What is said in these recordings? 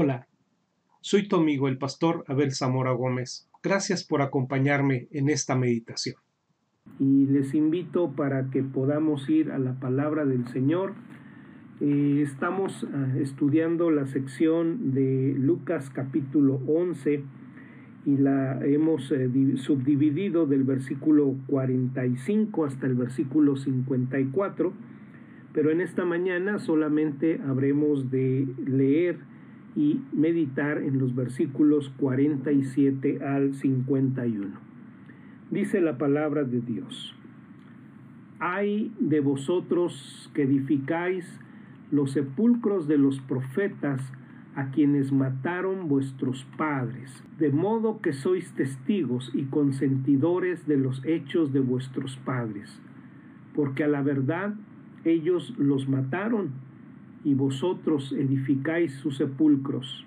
Hola, soy tu amigo el pastor Abel Zamora Gómez. Gracias por acompañarme en esta meditación. Y les invito para que podamos ir a la palabra del Señor. Eh, estamos ah, estudiando la sección de Lucas capítulo 11 y la hemos eh, subdividido del versículo 45 hasta el versículo 54, pero en esta mañana solamente habremos de leer y meditar en los versículos 47 al 51. Dice la palabra de Dios, hay de vosotros que edificáis los sepulcros de los profetas a quienes mataron vuestros padres, de modo que sois testigos y consentidores de los hechos de vuestros padres, porque a la verdad ellos los mataron y vosotros edificáis sus sepulcros.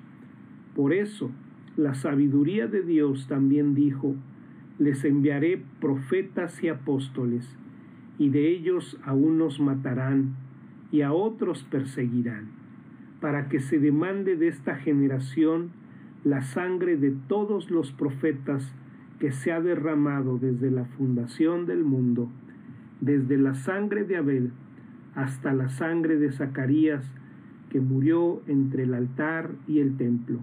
Por eso, la sabiduría de Dios también dijo, les enviaré profetas y apóstoles, y de ellos a unos matarán, y a otros perseguirán, para que se demande de esta generación la sangre de todos los profetas que se ha derramado desde la fundación del mundo, desde la sangre de Abel, hasta la sangre de Zacarías, que murió entre el altar y el templo.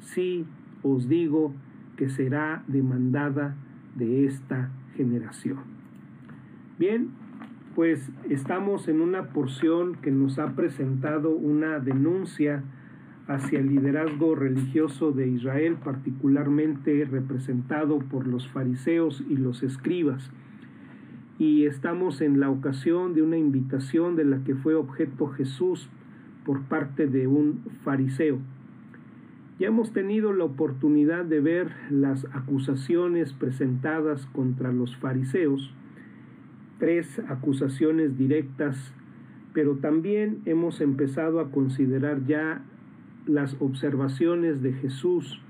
Sí, os digo que será demandada de esta generación. Bien, pues estamos en una porción que nos ha presentado una denuncia hacia el liderazgo religioso de Israel, particularmente representado por los fariseos y los escribas y estamos en la ocasión de una invitación de la que fue objeto Jesús por parte de un fariseo. Ya hemos tenido la oportunidad de ver las acusaciones presentadas contra los fariseos, tres acusaciones directas, pero también hemos empezado a considerar ya las observaciones de Jesús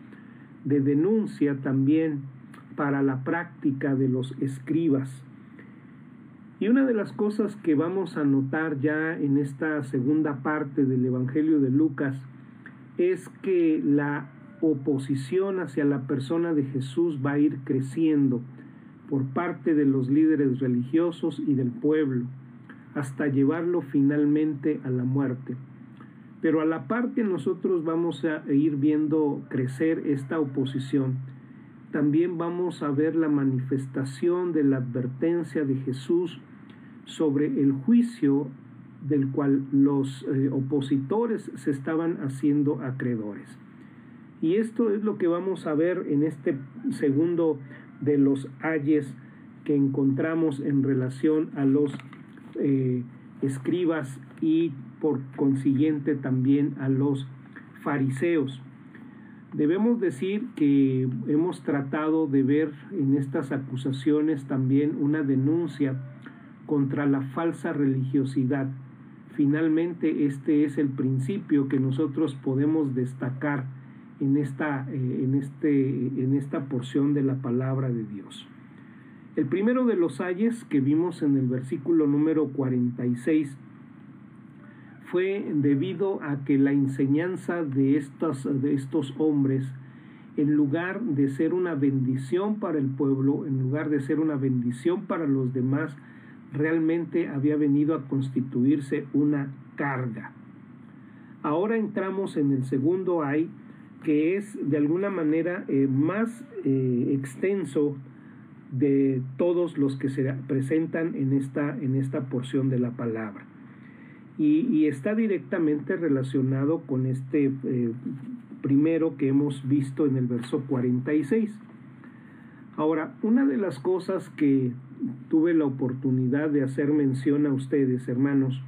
de denuncia también para la práctica de los escribas y una de las cosas que vamos a notar ya en esta segunda parte del Evangelio de Lucas es que la oposición hacia la persona de Jesús va a ir creciendo por parte de los líderes religiosos y del pueblo, hasta llevarlo finalmente a la muerte. Pero a la par que nosotros vamos a ir viendo crecer esta oposición, también vamos a ver la manifestación de la advertencia de Jesús sobre el juicio del cual los eh, opositores se estaban haciendo acreedores. Y esto es lo que vamos a ver en este segundo de los ayes que encontramos en relación a los eh, escribas y por consiguiente también a los fariseos. Debemos decir que hemos tratado de ver en estas acusaciones también una denuncia contra la falsa religiosidad. Finalmente, este es el principio que nosotros podemos destacar en esta, eh, en, este, en esta porción de la palabra de Dios. El primero de los ayes que vimos en el versículo número 46 fue debido a que la enseñanza de estos, de estos hombres, en lugar de ser una bendición para el pueblo, en lugar de ser una bendición para los demás, realmente había venido a constituirse una carga. Ahora entramos en el segundo ay, que es de alguna manera eh, más eh, extenso de todos los que se presentan en esta, en esta porción de la palabra. Y, está directamente relacionado con este eh, primero que hemos visto en el verso 46. Ahora, una de las cosas que tuve la oportunidad de hacer mención a ustedes, hermanos,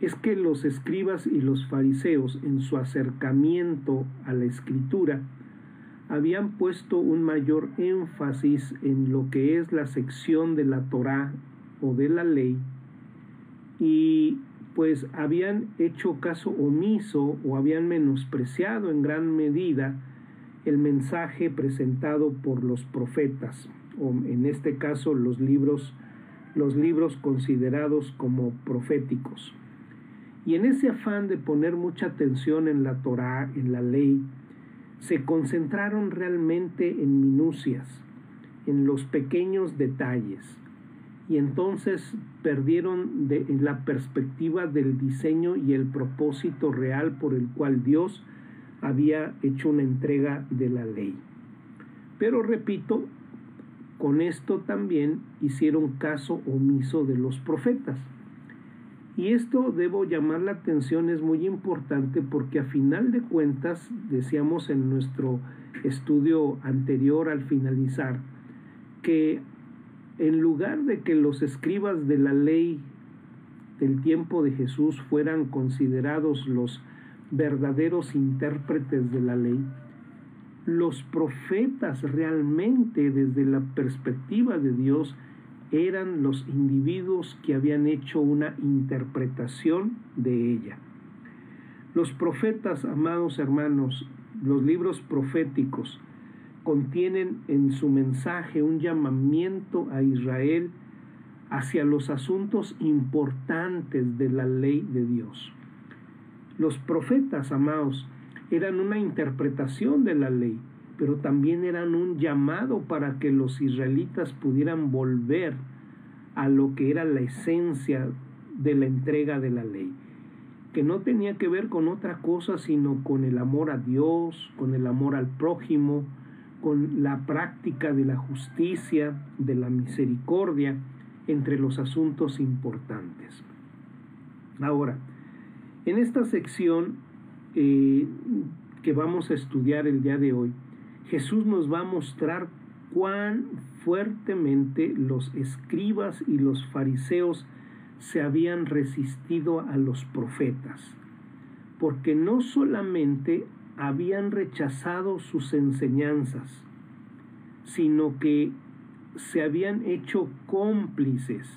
es que los escribas y los fariseos en su acercamiento a la escritura habían puesto un mayor énfasis en lo que es la sección de la Torá o de la ley y pues habían hecho caso omiso o habían menospreciado en gran medida el mensaje presentado por los profetas o en este caso los libros, los libros considerados como proféticos. Y en ese afán de poner mucha atención en la Torá, en la ley, se concentraron realmente en minucias, en los pequeños detalles. Y entonces perdieron la perspectiva del diseño y el propósito real por el cual Dios había hecho una entrega de la ley. Pero repito, con esto también hicieron caso omiso de los profetas. Y esto debo llamar la atención, es muy importante porque a final de cuentas, decíamos en nuestro estudio anterior al finalizar, que en lugar de que los escribas de la ley del tiempo de Jesús fueran considerados los verdaderos intérpretes de la ley, los profetas realmente desde la perspectiva de Dios eran los individuos que habían hecho una interpretación de ella. Los profetas, amados hermanos, los libros proféticos contienen en su mensaje un llamamiento a Israel hacia los asuntos importantes de la ley de Dios. Los profetas, amados, eran una interpretación de la ley, pero también eran un llamado para que los israelitas pudieran volver a lo que era la esencia de la entrega de la ley, que no tenía que ver con otra cosa sino con el amor a Dios, con el amor al prójimo, con la práctica de la justicia, de la misericordia, entre los asuntos importantes. Ahora, en esta sección eh, que vamos a estudiar el día de hoy, Jesús nos va a mostrar cuán fuertemente los escribas y los fariseos se habían resistido a los profetas, porque no solamente habían rechazado sus enseñanzas, sino que se habían hecho cómplices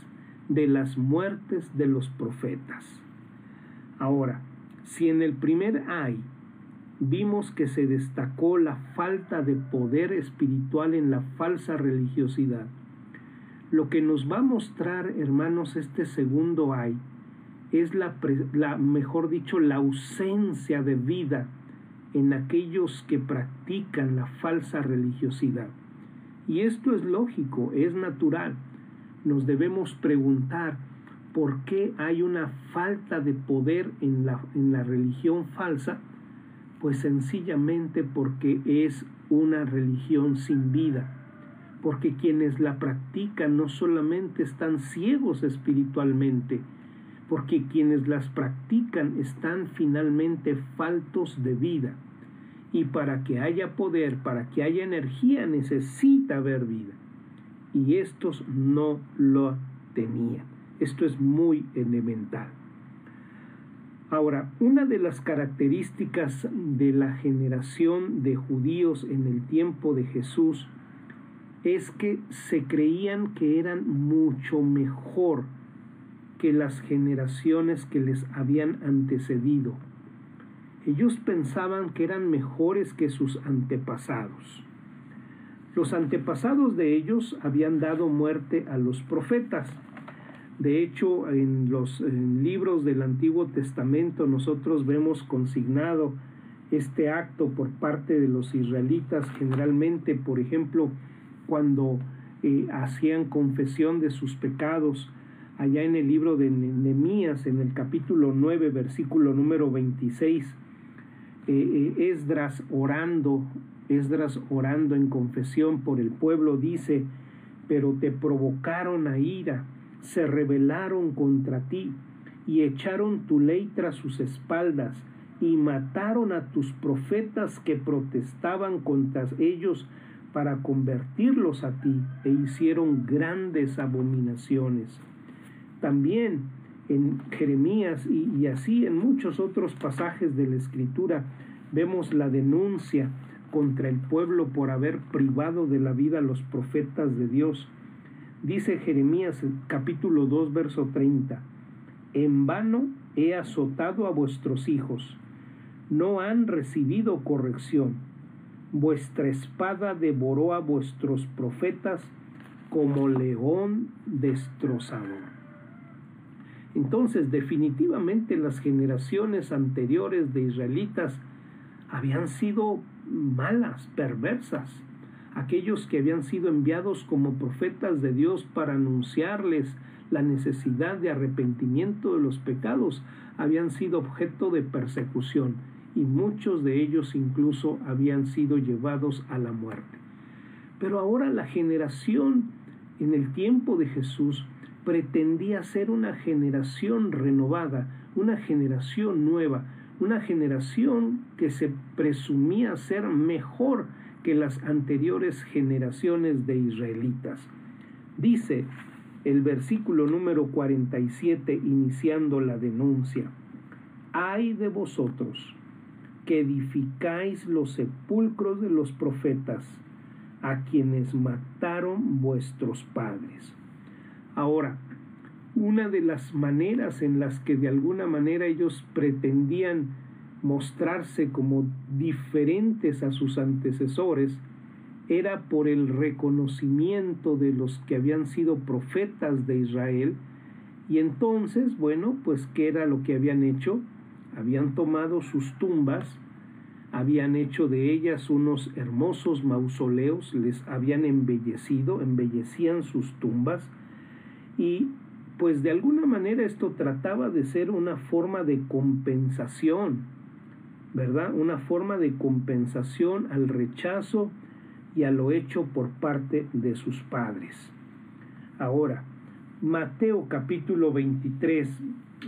de las muertes de los profetas. Ahora, si en el primer ay vimos que se destacó la falta de poder espiritual en la falsa religiosidad, lo que nos va a mostrar, hermanos, este segundo ay es la, la mejor dicho, la ausencia de vida en aquellos que practican la falsa religiosidad. Y esto es lógico, es natural. Nos debemos preguntar por qué hay una falta de poder en la, en la religión falsa. Pues sencillamente porque es una religión sin vida. Porque quienes la practican no solamente están ciegos espiritualmente, porque quienes las practican están finalmente faltos de vida. Y para que haya poder, para que haya energía, necesita haber vida. Y estos no lo tenían. Esto es muy elemental. Ahora, una de las características de la generación de judíos en el tiempo de Jesús es que se creían que eran mucho mejor que las generaciones que les habían antecedido. Ellos pensaban que eran mejores que sus antepasados. Los antepasados de ellos habían dado muerte a los profetas. De hecho, en los libros del Antiguo Testamento nosotros vemos consignado este acto por parte de los israelitas, generalmente, por ejemplo, cuando eh, hacían confesión de sus pecados, allá en el libro de Nehemías, en el capítulo 9, versículo número 26, eh, eh, Esdras orando, Esdras orando en confesión por el pueblo, dice, pero te provocaron a ira, se rebelaron contra ti y echaron tu ley tras sus espaldas y mataron a tus profetas que protestaban contra ellos para convertirlos a ti e hicieron grandes abominaciones. También en Jeremías y, así en muchos otros pasajes de la Escritura vemos la denuncia contra el pueblo por haber privado de la vida a los profetas de Dios. Dice Jeremías capítulo 2 verso 30, En vano he azotado a vuestros hijos, no han recibido corrección, vuestra espada devoró a vuestros profetas como león destrozador. Entonces, definitivamente las generaciones anteriores de israelitas habían sido malas, perversas. Aquellos que habían sido enviados como profetas de Dios para anunciarles la necesidad de arrepentimiento de los pecados habían sido objeto de persecución y muchos de ellos incluso habían sido llevados a la muerte. Pero ahora la generación en el tiempo de Jesús pretendía ser una generación renovada, una generación nueva, una generación que se presumía ser mejor que las anteriores generaciones de israelitas. Dice el versículo número 47 iniciando la denuncia. Ay de vosotros que edificáis los sepulcros de los profetas, a quienes mataron vuestros padres. Ahora, una de las maneras en las que de alguna manera ellos pretendían mostrarse como diferentes a sus antecesores era por el reconocimiento de los que habían sido profetas de Israel y entonces, bueno, pues ¿qué era lo que habían hecho? Habían tomado sus tumbas, habían hecho de ellas unos hermosos mausoleos, les habían embellecido, embellecían sus tumbas y pues de alguna manera esto trataba de ser una forma de compensación, ¿verdad? Una forma de compensación al rechazo y a lo hecho por parte de sus padres. Ahora, Mateo capítulo 23,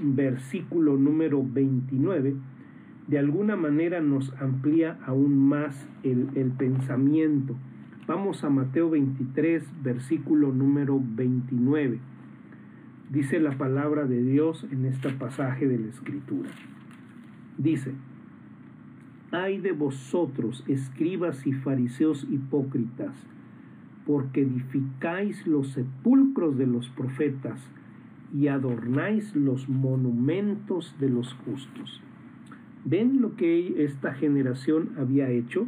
versículo número 29, de alguna manera nos amplía aún más el, el pensamiento. Vamos a Mateo 23, versículo número 29 dice la palabra de Dios en este pasaje de la Escritura. Dice, ay de vosotros, escribas y fariseos hipócritas, porque edificáis los sepulcros de los profetas y adornáis los monumentos de los justos. ¿Ven lo que esta generación había hecho?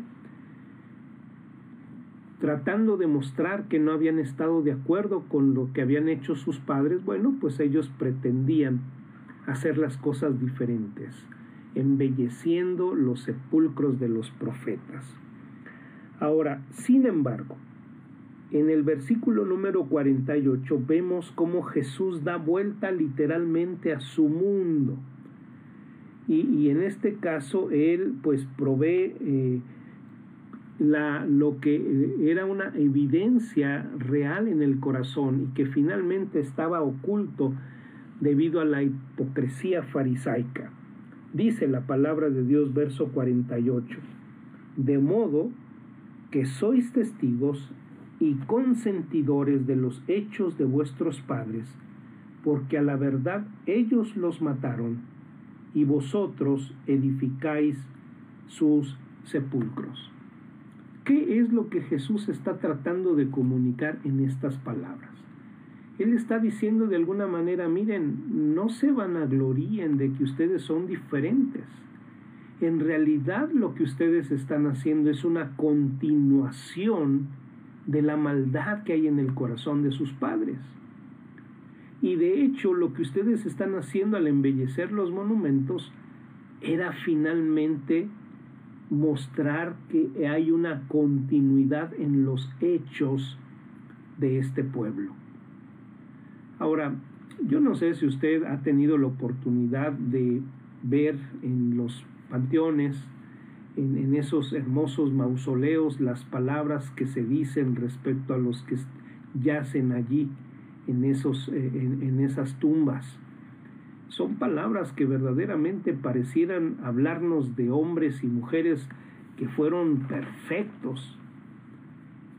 Tratando de mostrar que no habían estado de acuerdo con lo que habían hecho sus padres, bueno, pues ellos pretendían hacer las cosas diferentes, embelleciendo los sepulcros de los profetas. Ahora, sin embargo, en el versículo número 48 vemos cómo Jesús da vuelta literalmente a su mundo. Y, en este caso, Él pues provee... Eh, la, lo que eh, era una evidencia real en el corazón y que finalmente estaba oculto debido a la hipocresía farisaica. Dice la palabra de Dios, verso 48, de modo que sois testigos y consentidores de los hechos de vuestros padres, porque a la verdad ellos los mataron y vosotros edificáis sus sepulcros. ¿Qué es lo que Jesús está tratando de comunicar en estas palabras? Él está diciendo de alguna manera, miren, no se van a gloríen de que ustedes son diferentes. En realidad lo que ustedes están haciendo es una continuación de la maldad que hay en el corazón de sus padres. Y de hecho lo que ustedes están haciendo al embellecer los monumentos era finalmente mostrar que hay una continuidad en los hechos de este pueblo. Ahora, yo no sé si usted ha tenido la oportunidad de ver en los panteones, en, esos hermosos mausoleos, las palabras que se dicen respecto a los que yacen allí, en, esos, eh, en esas tumbas son palabras que verdaderamente parecieran hablarnos de hombres y mujeres que fueron perfectos.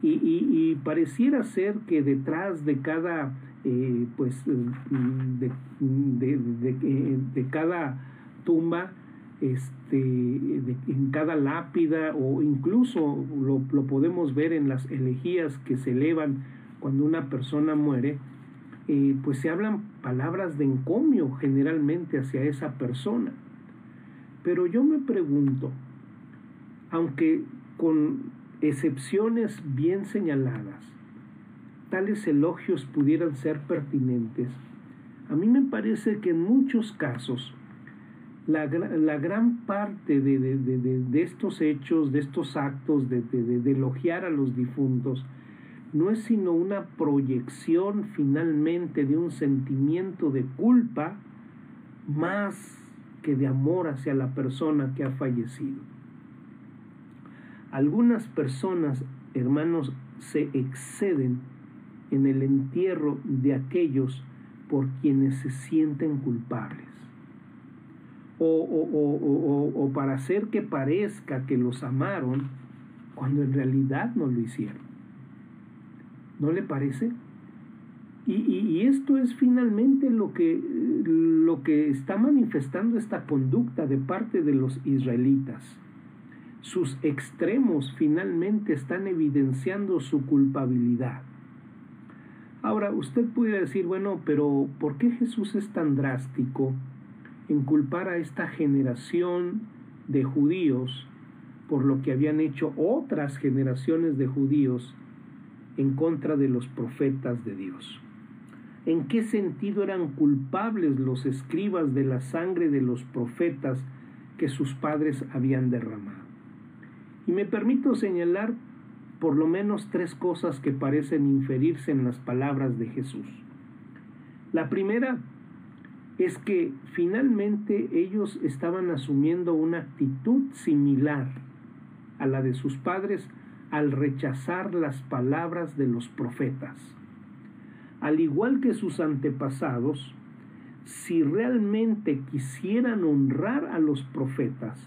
Y, pareciera ser que detrás de cada, eh, pues, de, de, cada tumba, este, en cada lápida, o incluso lo, lo podemos ver en las elegías que se elevan cuando una persona muere, pues se hablan palabras de encomio generalmente hacia esa persona. Pero yo me pregunto, aunque con excepciones bien señaladas, tales elogios pudieran ser pertinentes, A mí me parece que en muchos casos la, la gran parte de, de, de, estos hechos, de estos actos de, elogiar a los difuntos, no es sino una proyección finalmente de un sentimiento de culpa más que de amor hacia la persona que ha fallecido. Algunas personas, hermanos, se exceden en el entierro de aquellos por quienes se sienten culpables. O, o, o, para hacer que parezca que los amaron cuando en realidad no lo hicieron. ¿No le parece? Y, esto es finalmente lo que, lo que está manifestando esta conducta de parte de los israelitas. Sus extremos finalmente están evidenciando su culpabilidad. Ahora, usted puede decir, bueno, pero ¿por qué Jesús es tan drástico en culpar a esta generación de judíos por lo que habían hecho otras generaciones de judíos en contra de los profetas de Dios? ¿En qué sentido eran culpables los escribas de la sangre de los profetas que sus padres habían derramado? Y me permito señalar por lo menos tres cosas que parecen inferirse en las palabras de Jesús. La primera es que finalmente ellos estaban asumiendo una actitud similar a la de sus padres al rechazar las palabras de los profetas. Al igual que sus antepasados, si realmente quisieran honrar a los profetas,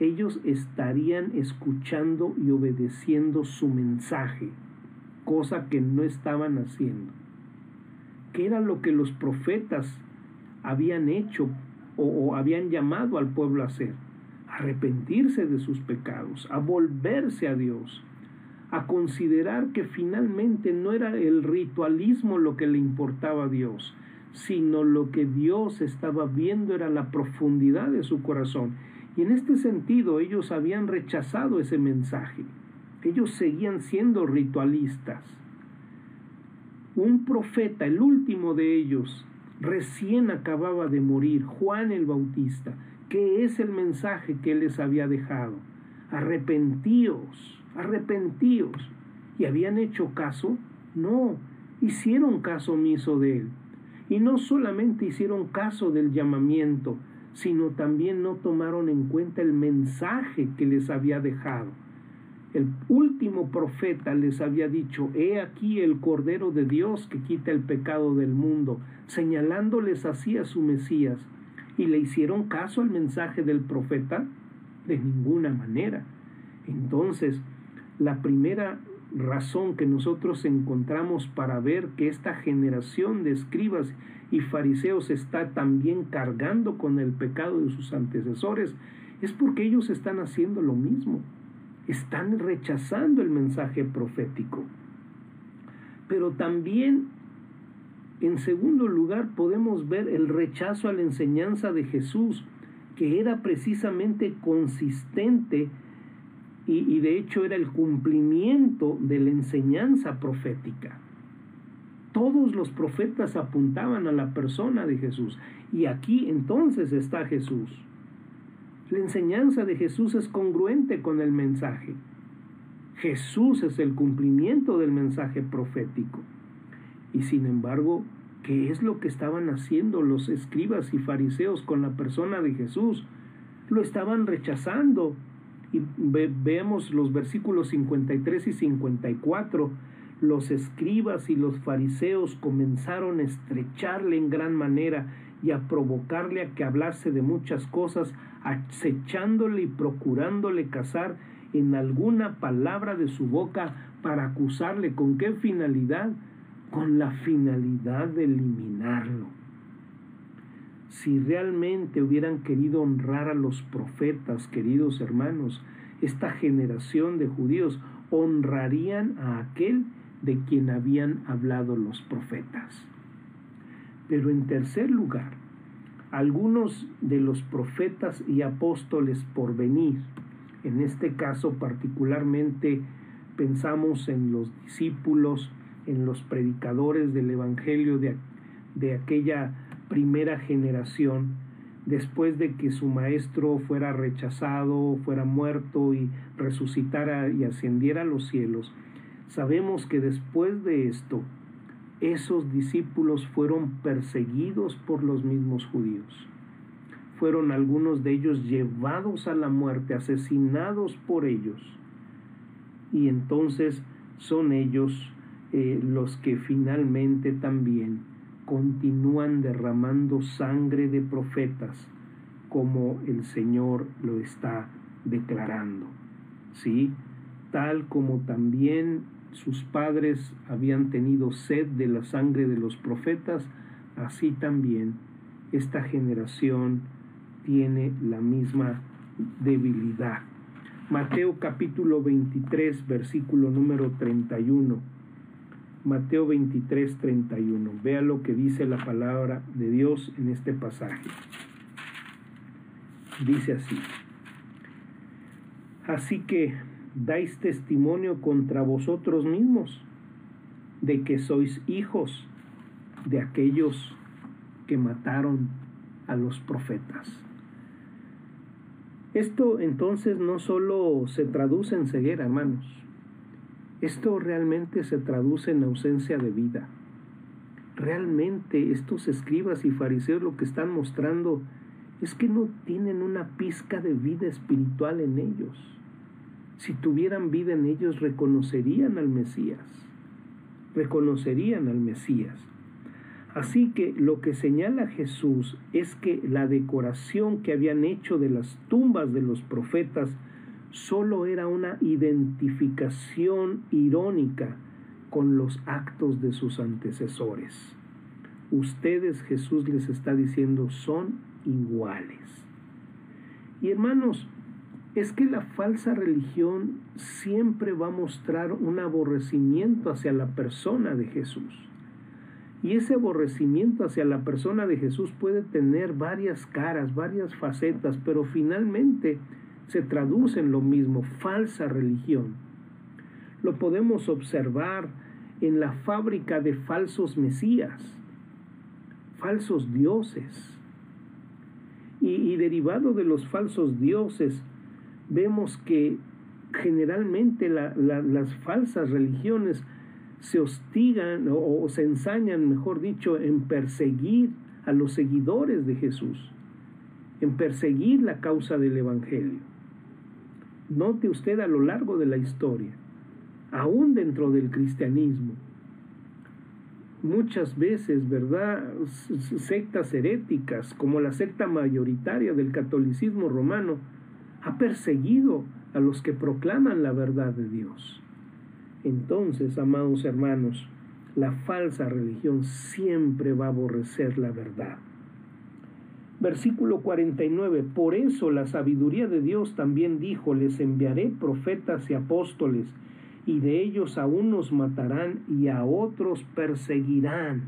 ellos estarían escuchando y obedeciendo su mensaje, cosa que no estaban haciendo. ¿Qué era lo que los profetas habían hecho o, habían llamado al pueblo a hacer? Arrepentirse de sus pecados, a volverse a Dios, a considerar que finalmente no era el ritualismo lo que le importaba a Dios, sino lo que Dios estaba viendo era la profundidad de su corazón y en este sentido ellos habían rechazado ese mensaje. Ellos seguían siendo ritualistas. Un profeta, el último de ellos, recién acababa de morir, Juan el Bautista. ¿Qué es el mensaje que les había dejado? Arrepentíos, arrepentíos. ¿Y habían hecho caso? No, hicieron caso omiso de él. Y no solamente hicieron caso del llamamiento, sino también no tomaron en cuenta el mensaje que les había dejado. El último profeta les había dicho, he aquí el Cordero de Dios que quita el pecado del mundo, señalándoles así a su Mesías. ¿Y le hicieron caso al mensaje del profeta? De ninguna manera. Entonces, la primera razón que nosotros encontramos para ver que esta generación de escribas y fariseos está también cargando con el pecado de sus antecesores, es porque ellos están haciendo lo mismo. Están rechazando el mensaje profético. Pero también, en segundo lugar, podemos ver el rechazo a la enseñanza de Jesús, que era precisamente consistente y, de hecho era el cumplimiento de la enseñanza profética. Todos los profetas apuntaban a la persona de Jesús. Y aquí entonces está Jesús. La enseñanza de Jesús es congruente con el mensaje. Jesús es el cumplimiento del mensaje profético. Y sin embargo, ¿qué es lo que estaban haciendo los escribas y fariseos con la persona de Jesús? Lo estaban rechazando. Y vemos los versículos 53 y 54 los escribas y los fariseos comenzaron a estrecharle en gran manera y a provocarle a que hablase de muchas cosas, acechándole y procurándole cazar en alguna palabra de su boca para acusarle. ¿Con qué finalidad? Con la finalidad de eliminarlo. Si realmente hubieran querido honrar a los profetas, queridos hermanos, esta generación de judíos honrarían a aquel de quien habían hablado los profetas. Pero en tercer lugar, algunos de los profetas y apóstoles por venir, en este caso particularmente pensamos en los discípulos, en los predicadores del Evangelio de, de aquella primera generación, después de que su maestro fuera rechazado, fuera muerto y resucitara y ascendiera a los cielos, sabemos que después de esto, esos discípulos fueron perseguidos por los mismos judíos. Fueron algunos de ellos llevados a la muerte, asesinados por ellos. Y entonces son ellos eh, los que finalmente también continúan derramando sangre de profetas como el Señor lo está declarando. ¿Sí? Tal como también sus padres habían tenido sed de la sangre de los profetas, así también esta generación tiene la misma debilidad. Mateo capítulo 23, versículo número 31. Mateo 23, 31. Vea lo que dice la palabra de Dios en este pasaje. Dice así. Así que dais testimonio contra vosotros mismos de que sois hijos de aquellos que mataron a los profetas. Esto entonces no solo se traduce en ceguera, hermanos, esto realmente se traduce en ausencia de vida. Realmente estos escribas y fariseos lo que están mostrando es que no tienen una pizca de vida espiritual en ellos si tuvieran vida en ellos, reconocerían al Mesías. Reconocerían al Mesías. Así que lo que señala Jesús es que la decoración que habían hecho de las tumbas de los profetas solo era una identificación irónica con los actos de sus antecesores. Ustedes, Jesús les está diciendo, son iguales. Y hermanos, es que la falsa religión siempre va a mostrar un aborrecimiento hacia la persona de Jesús. Y ese aborrecimiento hacia la persona de Jesús puede tener varias caras, varias facetas, pero finalmente se traduce en lo mismo, falsa religión. Lo podemos observar en la fábrica de falsos mesías, falsos dioses. Y, derivado de los falsos dioses, vemos que generalmente las falsas religiones se hostigan o, se ensañan, mejor dicho, en perseguir a los seguidores de Jesús, en perseguir la causa del Evangelio. Note usted a lo largo de la historia, aún dentro del cristianismo, muchas veces, ¿verdad? Sectas heréticas, como la secta mayoritaria del catolicismo romano, ha perseguido a los que proclaman la verdad de Dios. Entonces, amados hermanos, la falsa religión siempre va a aborrecer la verdad. Versículo 49, por eso la sabiduría de Dios también dijo, les enviaré profetas y apóstoles, y de ellos a unos matarán y a otros perseguirán.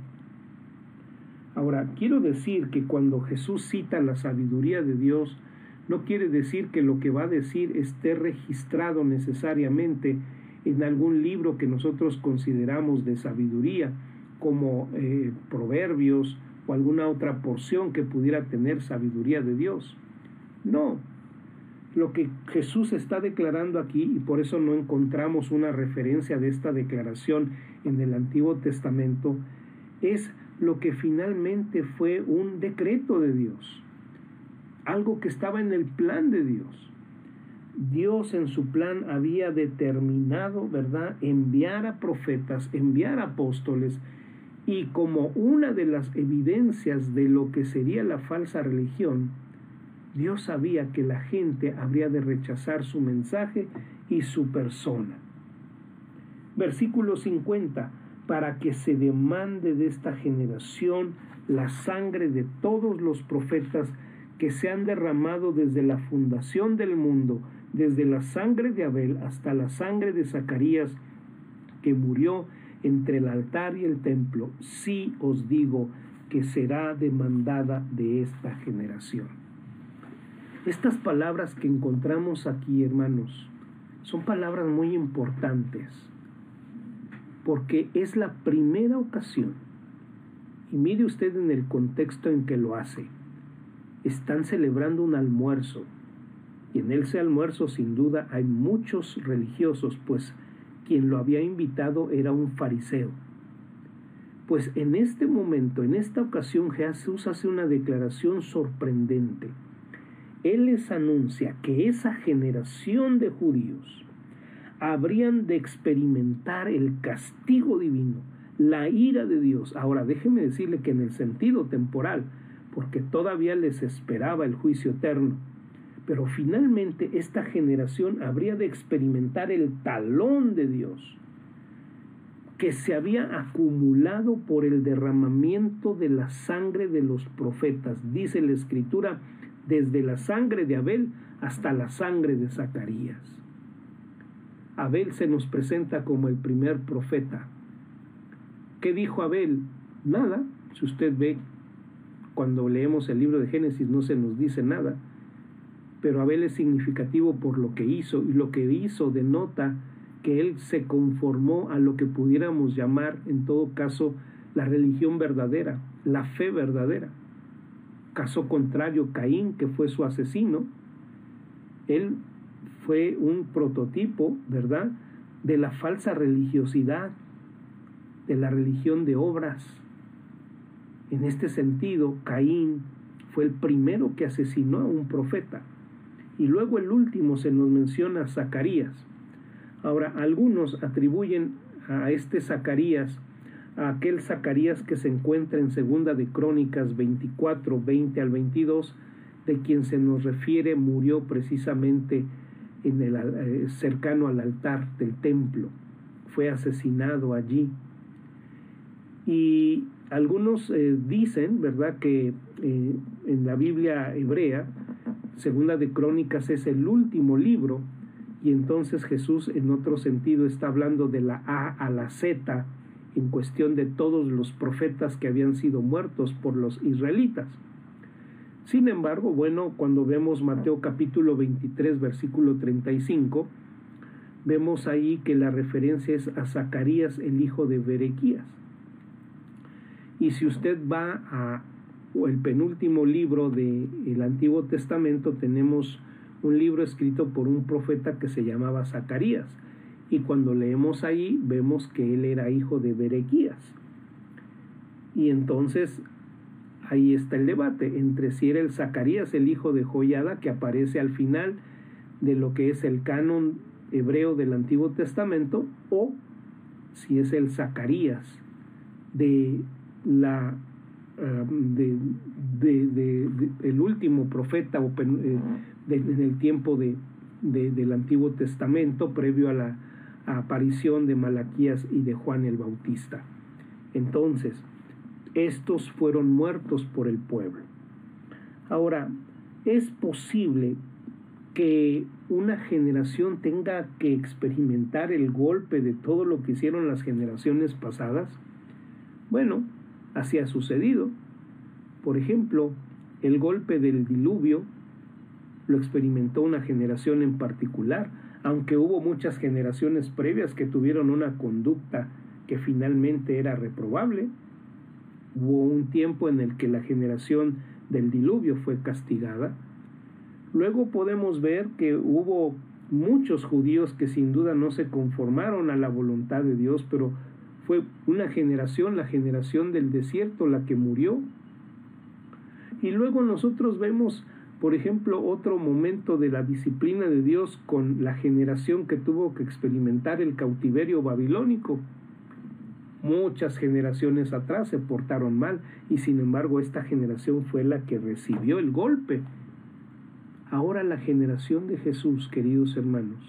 Ahora, quiero decir que cuando Jesús cita la sabiduría de Dios, no quiere decir que lo que va a decir esté registrado necesariamente en algún libro que nosotros consideramos de sabiduría, como eh, proverbios o alguna otra porción que pudiera tener sabiduría de Dios. No, lo que Jesús está declarando aquí, y por eso no encontramos una referencia de esta declaración en el Antiguo Testamento, es lo que finalmente fue un decreto de Dios algo que estaba en el plan de Dios. Dios en su plan había determinado, ¿verdad?, enviar a profetas, enviar a apóstoles, y como una de las evidencias de lo que sería la falsa religión, Dios sabía que la gente habría de rechazar su mensaje y su persona. Versículo 50, para que se demande de esta generación la sangre de todos los profetas que se han derramado desde la fundación del mundo, desde la sangre de Abel hasta la sangre de Zacarías, que murió entre el altar y el templo, sí os digo que será demandada de esta generación. Estas palabras que encontramos aquí, hermanos, son palabras muy importantes, porque es la primera ocasión Y mire usted en el contexto en que lo hace. Están celebrando un almuerzo. Y en ese almuerzo sin duda hay muchos religiosos, pues quien lo había invitado era un fariseo. Pues en este momento, en esta ocasión, Jesús hace una declaración sorprendente. Él les anuncia que esa generación de judíos habrían de experimentar el castigo divino, la ira de Dios. Ahora, déjeme decirle que en el sentido temporal, porque todavía les esperaba el juicio eterno, pero finalmente esta generación habría de experimentar el talón de Dios que se había acumulado por el derramamiento de la sangre de los profetas. Dice la escritura, desde la sangre de Abel hasta la sangre de Zacarías. Abel se nos presenta como el primer profeta. ¿Qué dijo Abel? Nada. Si usted ve, cuando leemos el libro de Génesis no se nos dice nada. Pero Abel es significativo por lo que hizo y lo que hizo denota que él se conformó a lo que pudiéramos llamar, en todo caso, la religión verdadera, la fe verdadera. Caso contrario, Caín, que fue su asesino, él fue un prototipo, ¿verdad?, de la falsa religiosidad, de la religión de obras. En este sentido, Caín fue el primero que asesinó a un profeta. Y luego el último se nos menciona Zacarías. Ahora, algunos atribuyen a este Zacarías a aquel Zacarías que se encuentra en Segunda de Crónicas 24, 20 al 22, de quien se nos refiere murió precisamente en el, eh, cercano al altar del templo. Fue asesinado allí. Y algunos eh, dicen, ¿verdad?, que eh, en la Biblia hebrea, Segunda de Crónicas es el último libro y entonces Jesús en otro sentido está hablando de la A a la Z en cuestión de todos los profetas que habían sido muertos por los israelitas. Sin embargo, bueno, cuando vemos Mateo capítulo 23, versículo 35, vemos ahí que la referencia es a Zacarías, el hijo de Berequías. Y si usted va a el penúltimo libro del Antiguo Testamento, tenemos un libro escrito por un profeta que se llamaba Zacarías. Y cuando leemos ahí, vemos que él era hijo de Berequías. Y entonces ahí está el debate entre si era el Zacarías, el hijo de Joyada, que aparece al final de lo que es el canon hebreo del Antiguo Testamento, o si es el Zacarías de la de, el último profeta eh, en el tiempo de, del Antiguo Testamento, previo a la aparición de Malaquías y de Juan el Bautista. Entonces, estos fueron muertos por el pueblo. Ahora, es posible que una generación tenga que experimentar el golpe de todo lo que hicieron las generaciones pasadas? Bueno, así ha sucedido. Por ejemplo, el golpe del diluvio lo experimentó una generación en particular, aunque hubo muchas generaciones previas que tuvieron una conducta que finalmente era reprobable. Hubo un tiempo en el que la generación del diluvio fue castigada. Luego podemos ver que hubo muchos judíos que sin duda no se conformaron a la voluntad de Dios, pero fue una generación, la generación del desierto, la que murió. Y luego nosotros vemos por ejemplo, otro momento de la disciplina de Dios con la generación que tuvo que experimentar el cautiverio babilónico. Muchas generaciones atrás se portaron mal y sin embargo esta generación fue la que recibió el golpe. Ahora la generación de Jesús, queridos hermanos,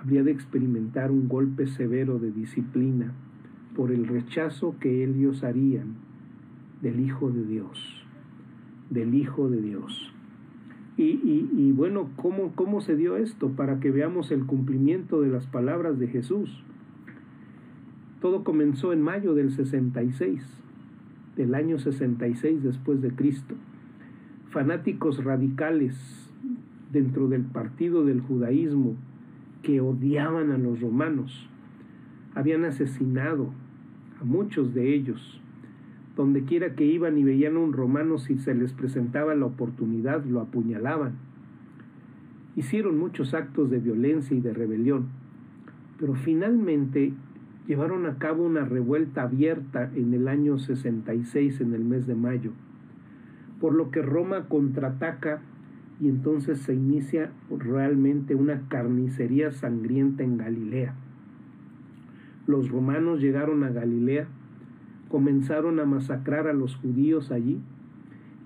habría de experimentar un golpe severo de disciplina por el rechazo que ellos harían del Hijo de Dios del Hijo de Dios. Y, bueno, ¿cómo, ¿cómo se dio esto? Para que veamos el cumplimiento de las palabras de Jesús. Todo comenzó en mayo del 66, del año 66 después de Cristo. Fanáticos radicales dentro del partido del judaísmo que odiaban a los romanos habían asesinado a muchos de ellos Donde quiera que iban y veían a un romano, si se les presentaba la oportunidad, lo apuñalaban. Hicieron muchos actos de violencia y de rebelión, pero finalmente llevaron a cabo una revuelta abierta en el año 66, en el mes de mayo, por lo que Roma contraataca y entonces se inicia realmente una carnicería sangrienta en Galilea. Los romanos llegaron a Galilea, comenzaron a masacrar a los judíos allí,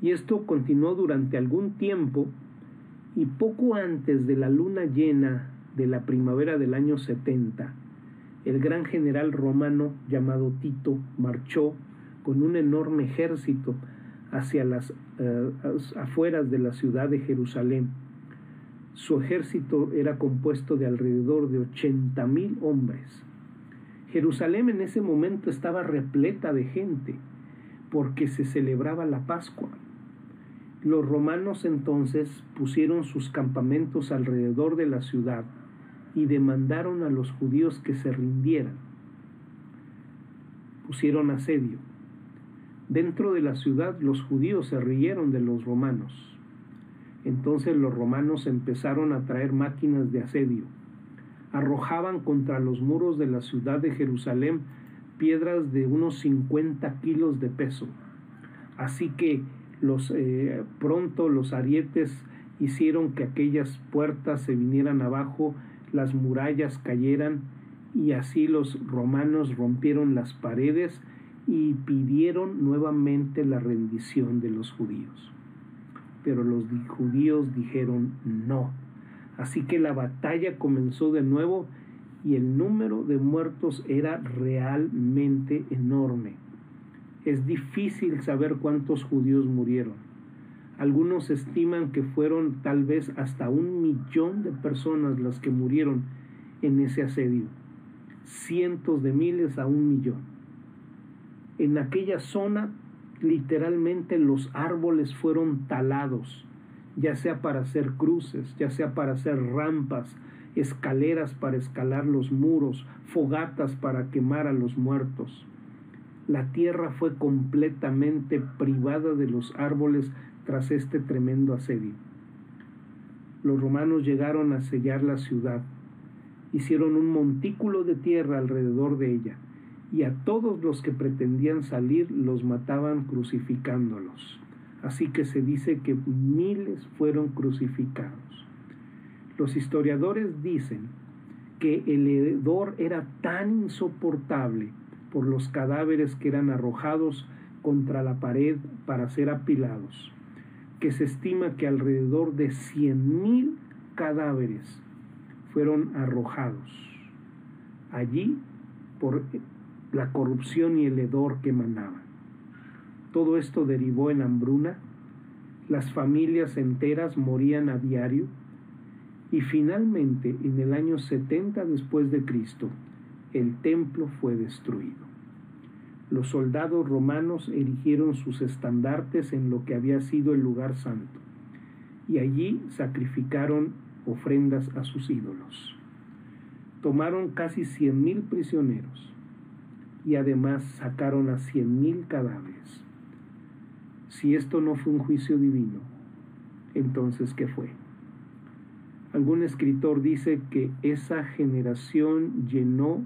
y esto continuó durante algún tiempo, y poco antes de la luna llena de la primavera del año 70, el gran general romano llamado Tito marchó con un enorme ejército hacia las eh, afueras de la ciudad de Jerusalén. Su ejército era compuesto de alrededor de 80 mil hombres. Jerusalén en ese momento estaba repleta de gente porque se celebraba la Pascua. Los romanos entonces pusieron sus campamentos alrededor de la ciudad y demandaron a los judíos que se rindieran. Pusieron asedio. Dentro de la ciudad los judíos se rieron de los romanos. Entonces los romanos empezaron a traer máquinas de asedio. Arrojaban contra los muros de la ciudad de Jerusalén piedras de unos 50 kilos de peso. Así que los, eh, pronto los arietes hicieron que aquellas puertas se vinieran abajo, las murallas cayeran y así los romanos rompieron las paredes y pidieron nuevamente la rendición de los judíos. Pero los judíos dijeron no. Así que la batalla comenzó de nuevo y el número de muertos era realmente enorme. Es difícil saber cuántos judíos murieron. Algunos estiman que fueron tal vez hasta un millón de personas las que murieron en ese asedio. Cientos de miles a un millón en aquella zona literalmente los árboles fueron talados, ya sea para hacer cruces, ya sea para hacer rampas, escaleras para escalar los muros, fogatas para quemar a los muertos. La tierra fue completamente privada de los árboles tras este tremendo asedio. Los romanos llegaron a sellar la ciudad, hicieron un montículo de tierra alrededor de ella, y a todos los que pretendían salir los mataban crucificándolos. Así que se dice que miles fueron crucificados. Los historiadores dicen que el hedor era tan insoportable por los cadáveres que eran arrojados contra la pared para ser apilados, que se estima que alrededor de mil cadáveres fueron arrojados allí por la corrupción y el hedor que emanaban. Todo esto derivó en hambruna, las familias enteras morían a diario y finalmente en el año 70 después de Cristo el templo fue destruido. Los soldados romanos erigieron sus estandartes en lo que había sido el lugar santo y allí sacrificaron ofrendas a sus ídolos. Tomaron casi cien mil prisioneros y además sacaron a cien mil cadáveres. Si esto no fue un juicio divino, entonces ¿qué fue? Algún escritor dice que esa generación llenó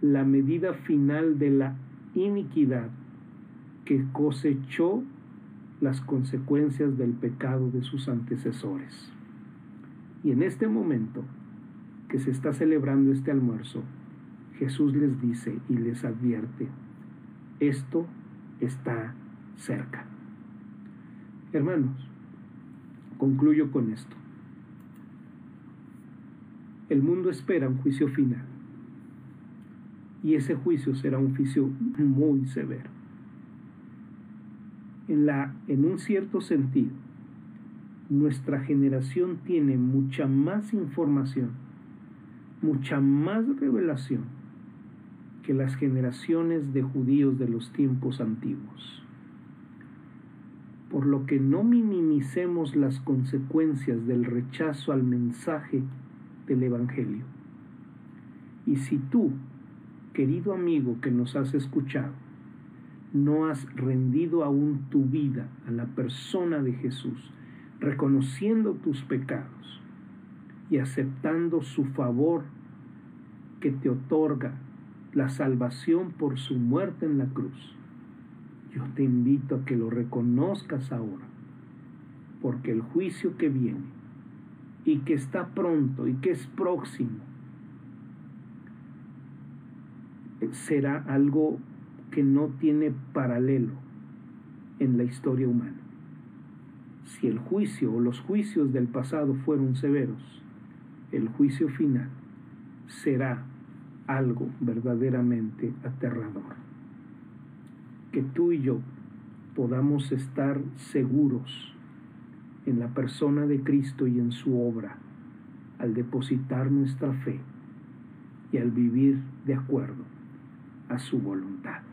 la medida final de la iniquidad que cosechó las consecuencias del pecado de sus antecesores. Y en este momento que se está celebrando este almuerzo, Jesús les dice y les advierte, esto está cerca. Hermanos, concluyo con esto. El mundo espera un juicio final y ese juicio será un juicio muy severo. En, la, en un cierto sentido, nuestra generación tiene mucha más información, mucha más revelación que las generaciones de judíos de los tiempos antiguos. Por lo que no minimicemos las consecuencias del rechazo al mensaje del Evangelio. Y si tú, querido amigo que nos has escuchado, no has rendido aún tu vida a la persona de Jesús, reconociendo tus pecados y aceptando su favor que te otorga la salvación por su muerte en la cruz, yo te invito a que lo reconozcas ahora, porque el juicio que viene y que está pronto y que es próximo será algo que no tiene paralelo en la historia humana. Si el juicio o los juicios del pasado fueron severos, el juicio final será algo verdaderamente aterrador. Que tú y yo podamos estar seguros en la persona de Cristo y en su obra al depositar nuestra fe y al vivir de acuerdo a su voluntad.